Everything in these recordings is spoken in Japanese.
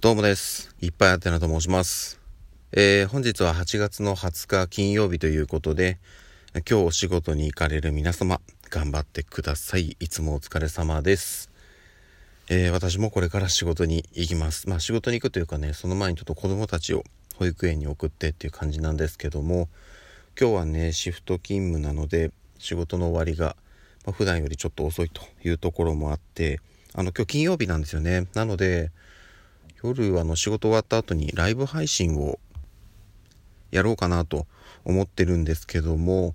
どうもです。いっぱいあてなと申します。えー本日は8月の20日金曜日ということで、今日お仕事に行かれる皆様、頑張ってください。いつもお疲れ様です。えー私もこれから仕事に行きます。まあ仕事に行くというかね、その前にちょっと子供たちを保育園に送ってっていう感じなんですけども、今日はね、シフト勤務なので、仕事の終わりが、まあ、普段よりちょっと遅いというところもあって、あの、今日金曜日なんですよね。なので、夜あの仕事終わった後にライブ配信をやろうかなと思ってるんですけども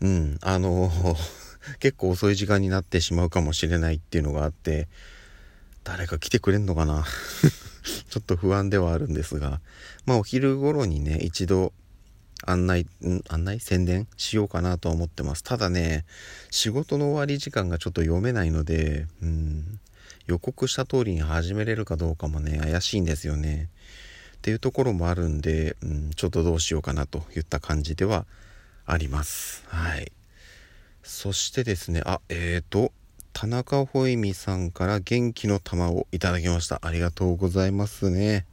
うんあの 結構遅い時間になってしまうかもしれないっていうのがあって誰か来てくれんのかな？ちょっと不安ではあるんですがまあお昼頃にね一度案内ん案内？宣伝しようかなとは思ってます。ただね仕事の終わり時間がちょっと読めないのでうん予告した通りに始めれるかどうかもね怪しいんですよね。っていうところもあるんで、うん、ちょっとどうしようかなといった感じではあります。はい。そしてですねあえーと田中穂美さんから元気の玉をいただきました。ありがとうございますね。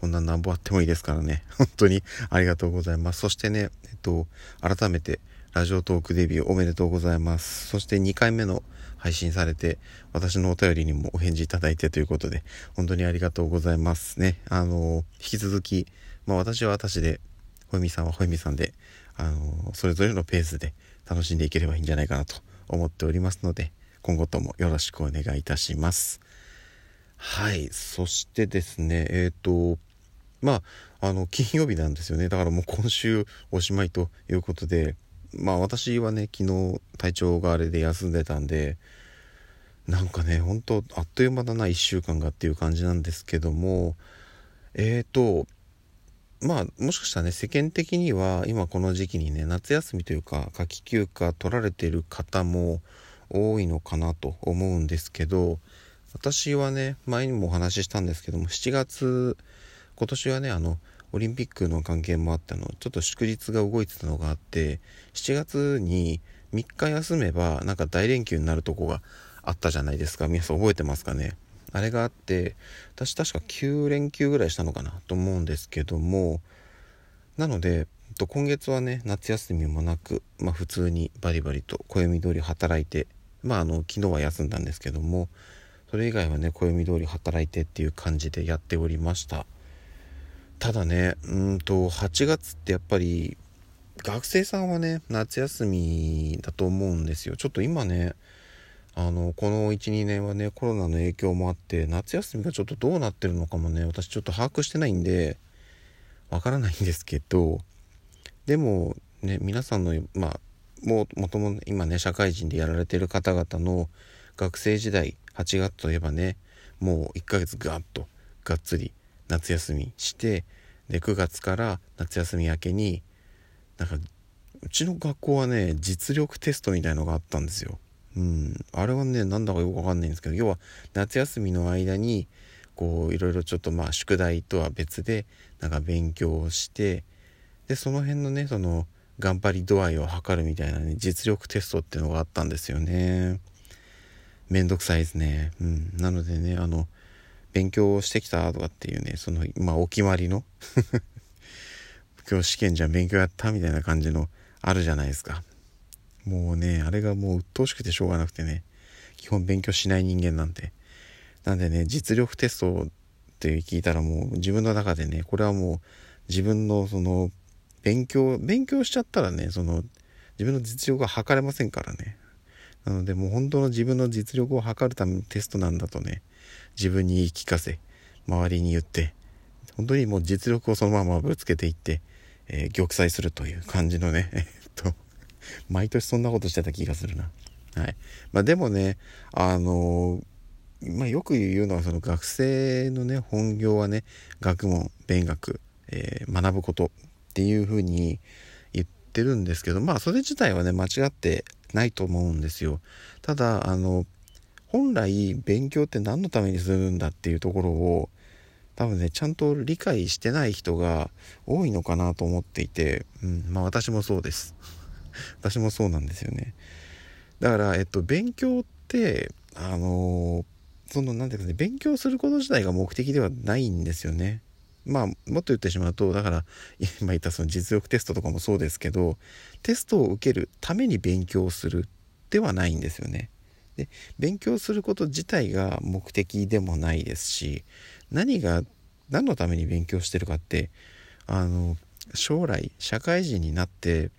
こんななんぼあってもいいですからね。本当にありがとうございます。そしてねえっと改めてラジオトークデビューおめでとうございます。そして2回目の配信されて私のお便りにもお返事いただいてということで本当にありがとうございますね。あの引き続きまあ私は私でほえみさんはほえみさんであのそれぞれのペースで楽しんでいければいいんじゃないかなと思っておりますので今後ともよろしくお願いいたします。はいそしてですねえっ、とまああの金曜日なんですよね。だからもう今週おしまいということでまあ私はね昨日体調があれで休んでたんでなんかねほんとあっという間だな1週間がっていう感じなんですけどもえーとまあもしかしたらね世間的には今この時期にね夏休みというか夏季休暇取られてる方も多いのかなと思うんですけど私はね前にもお話ししたんですけども7月今年はねあのオリンピックの関係もあってあの。ちょっと祝日が動いてたのがあって7月に3日休めばなんか大連休になるとこがあったじゃないですか。皆さん覚えてますかね？あれがあって私確か9連休ぐらいしたのかなと思うんですけどもなので今月はね夏休みもなく、まあ、普通にバリバリと暦通り働いてまああの昨日は休んだんですけどもそれ以外はね暦通り働いてっていう感じでやっておりました。ただねうんと8月ってやっぱり学生さんはね夏休みだと思うんですよ。ちょっと今ねあのこの12年はねコロナの影響もあって夏休みがちょっとどうなってるのかもね私ちょっと把握してないんでわからないんですけどでもね皆さんのまあももと今ね社会人でやられてる方々の学生時代8月といえばねもう1ヶ月ガッとがっつり夏休みしてで9月から夏休み明けになんかうちの学校はね実力テストみたいのがあったんですよ。うん、あれはねなんだかよくわかんないんですけど要は夏休みの間にこういろいろちょっとまあ宿題とは別でなんか勉強をしてでその辺のねその頑張り度合いを測るみたいなね実力テストっていうのがあったんですよね。めんどくさいですね。うん、なのでねあの勉強してきたとかっていうねそのまあお決まりの 今日試験じゃ勉強やったみたいな感じのあるじゃないですか。もうね、あれがもう鬱陶しくてしょうがなくてね、基本勉強しない人間なんで。なんでね、実力テストって聞いたらもう自分の中でね、これはもう自分のその勉強、勉強しちゃったらね、その自分の実力が測れませんからね。なのでもう本当の自分の実力を測るためのテストなんだとね、自分に言い聞かせ、周りに言って、本当にもう実力をそのままぶつけていって、えー玉砕するという感じのね、えっと、毎年そんなことしてた気がするな。はい。まあでもね、あのまあよく言うのはその学生のね、本業はね、学問、勉学、えー学ぶことっていうふうに言ってるんですけど、まあそれ自体はね、間違ってないと思うんですよ。ただ、あの、本来勉強って何のためにするんだっていうところを多分ねちゃんと理解してない人が多いのかなと思っていて、うん、まあ私もそうです 私もそうなんですよねだからえっと勉強ってあのその何ていうかね勉強すること自体が目的ではないんですよね。まあもっと言ってしまうとだから 今言ったその実力テストとかもそうですけどテストを受けるために勉強するではないんですよね。で勉強すること自体が目的でもないですし何が何のために勉強してるかってあの将来社会人になって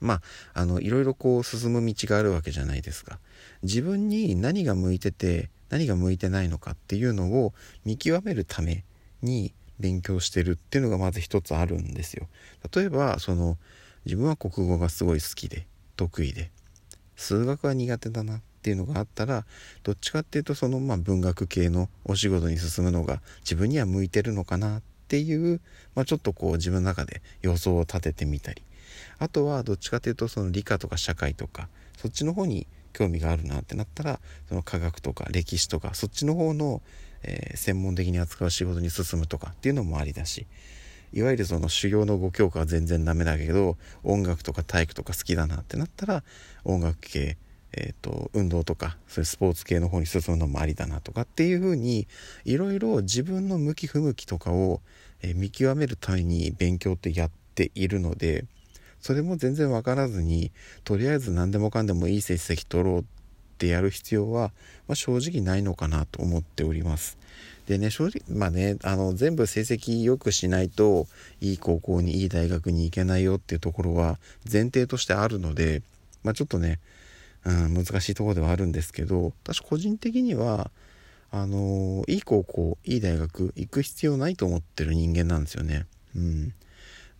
まああのいろいろこう進む道があるわけじゃないですか自分に何が向いてて何が向いてないのかっていうのを見極めるために勉強してるっていうのがまず一つあるんですよ。例えばその自分は国語がすごい好きで得意で数学は苦手だなっていうのがあったらどっちかっていうとそのまあ文学系のお仕事に進むのが自分には向いてるのかなっていう、まあ、ちょっとこう自分の中で予想を立ててみたり。あとはどっちかっていうとその理科とか社会とかそっちの方に興味があるなってなったらその科学とか歴史とかそっちの方の、えー、専門的に扱う仕事に進むとかっていうのもありだしいわゆるその修行の5教科は全然ダメだけど音楽とか体育とか好きだなってなったら音楽系、えーと、運動とかそういうスポーツ系の方に進むのもありだなとかっていうふうにいろいろ自分の向き不向きとかを、えー、見極めるために勉強ってやっているのでそれも全然分からずにとりあえず何でもかんでもいい成績取ろうってやる必要は、まあ、正直ないのかなと思っております。でね正直まあねあの全部成績良くしないといい高校にいい大学に行けないよっていうところは前提としてあるので、まあ、ちょっとね、うん、難しいところではあるんですけど私個人的にはあのいい高校いい大学行く必要ないと思ってる人間なんですよね。うん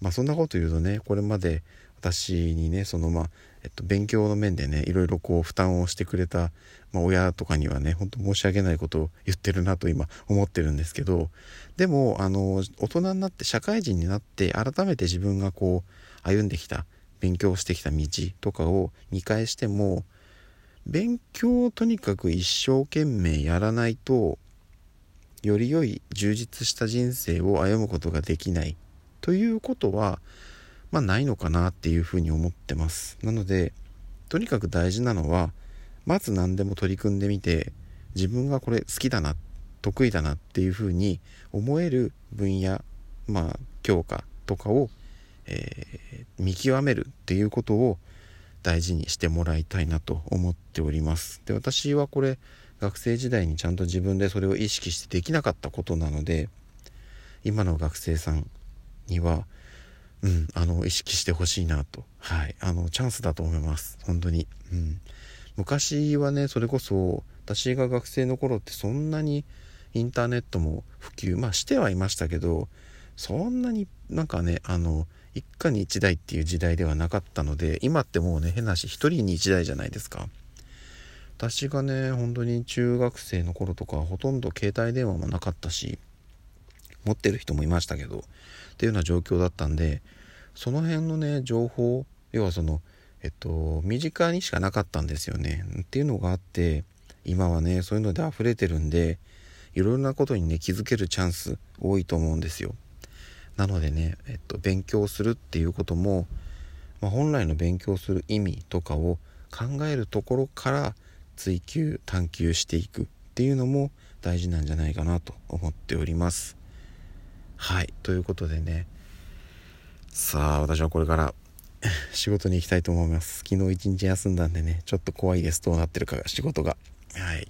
まあそんなこと言うとねこれまで私にねそのまあ、えっと、勉強の面でねいろいろこう負担をしてくれた、まあ、親とかにはねほんと申し訳ないことを言ってるなと今思ってるんですけどでもあの大人になって社会人になって改めて自分がこう歩んできた勉強してきた道とかを見返しても勉強をとにかく一生懸命やらないとより良い充実した人生を歩むことができない。ということは、まあ、ないのかなっていうふうに思ってます。なので、とにかく大事なのは、まず何でも取り組んでみて、自分がこれ好きだな、得意だなっていうふうに思える分野、まあ、教科とかを、えー、見極めるっていうことを大事にしてもらいたいなと思っております。で、私はこれ、学生時代にちゃんと自分でそれを意識してできなかったことなので、今の学生さんには、うん、あの、意識してほしいなと。はい。あの、チャンスだと思います。本当に。うん。昔はね、それこそ、私が学生の頃ってそんなにインターネットも普及、まあしてはいましたけど、そんなになんかね、あの、一家に一台っていう時代ではなかったので、今ってもうね、変なし、一人に一台じゃないですか。私がね、本当に中学生の頃とかほとんど携帯電話もなかったし、持ってる人もいましたけどっていうような状況だったんでその辺のね情報要はそのえっと身近にしかなかったんですよね。っていうのがあって今はねそういうので溢れてるんでいろいろなことにね気づけるチャンス多いと思うんですよ。なのでね、えっと、勉強するっていうことも、まあ、本来の勉強する意味とかを考えるところから追求探求していくっていうのも大事なんじゃないかなと思っております。はいということでね。さあ私はこれから 仕事に行きたいと思います。昨日一日休んだんでねちょっと怖いです。どうなってるかが仕事が。はい。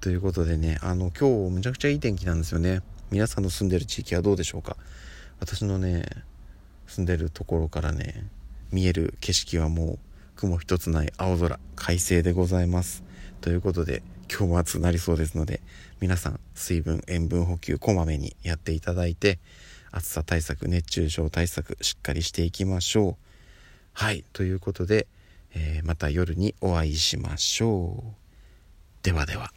ということでねあの今日むちゃくちゃいい天気なんですよね。皆さんの住んでる地域はどうでしょうか。私のね住んでるところからね見える景色はもう雲一つない青空快晴でございます。ということで今日も暑くなりそうですので、皆さん水分、塩分補給こまめにやっていただいて、暑さ対策、熱中症対策しっかりしていきましょう。はい、ということで、えー、また夜にお会いしましょう。ではでは。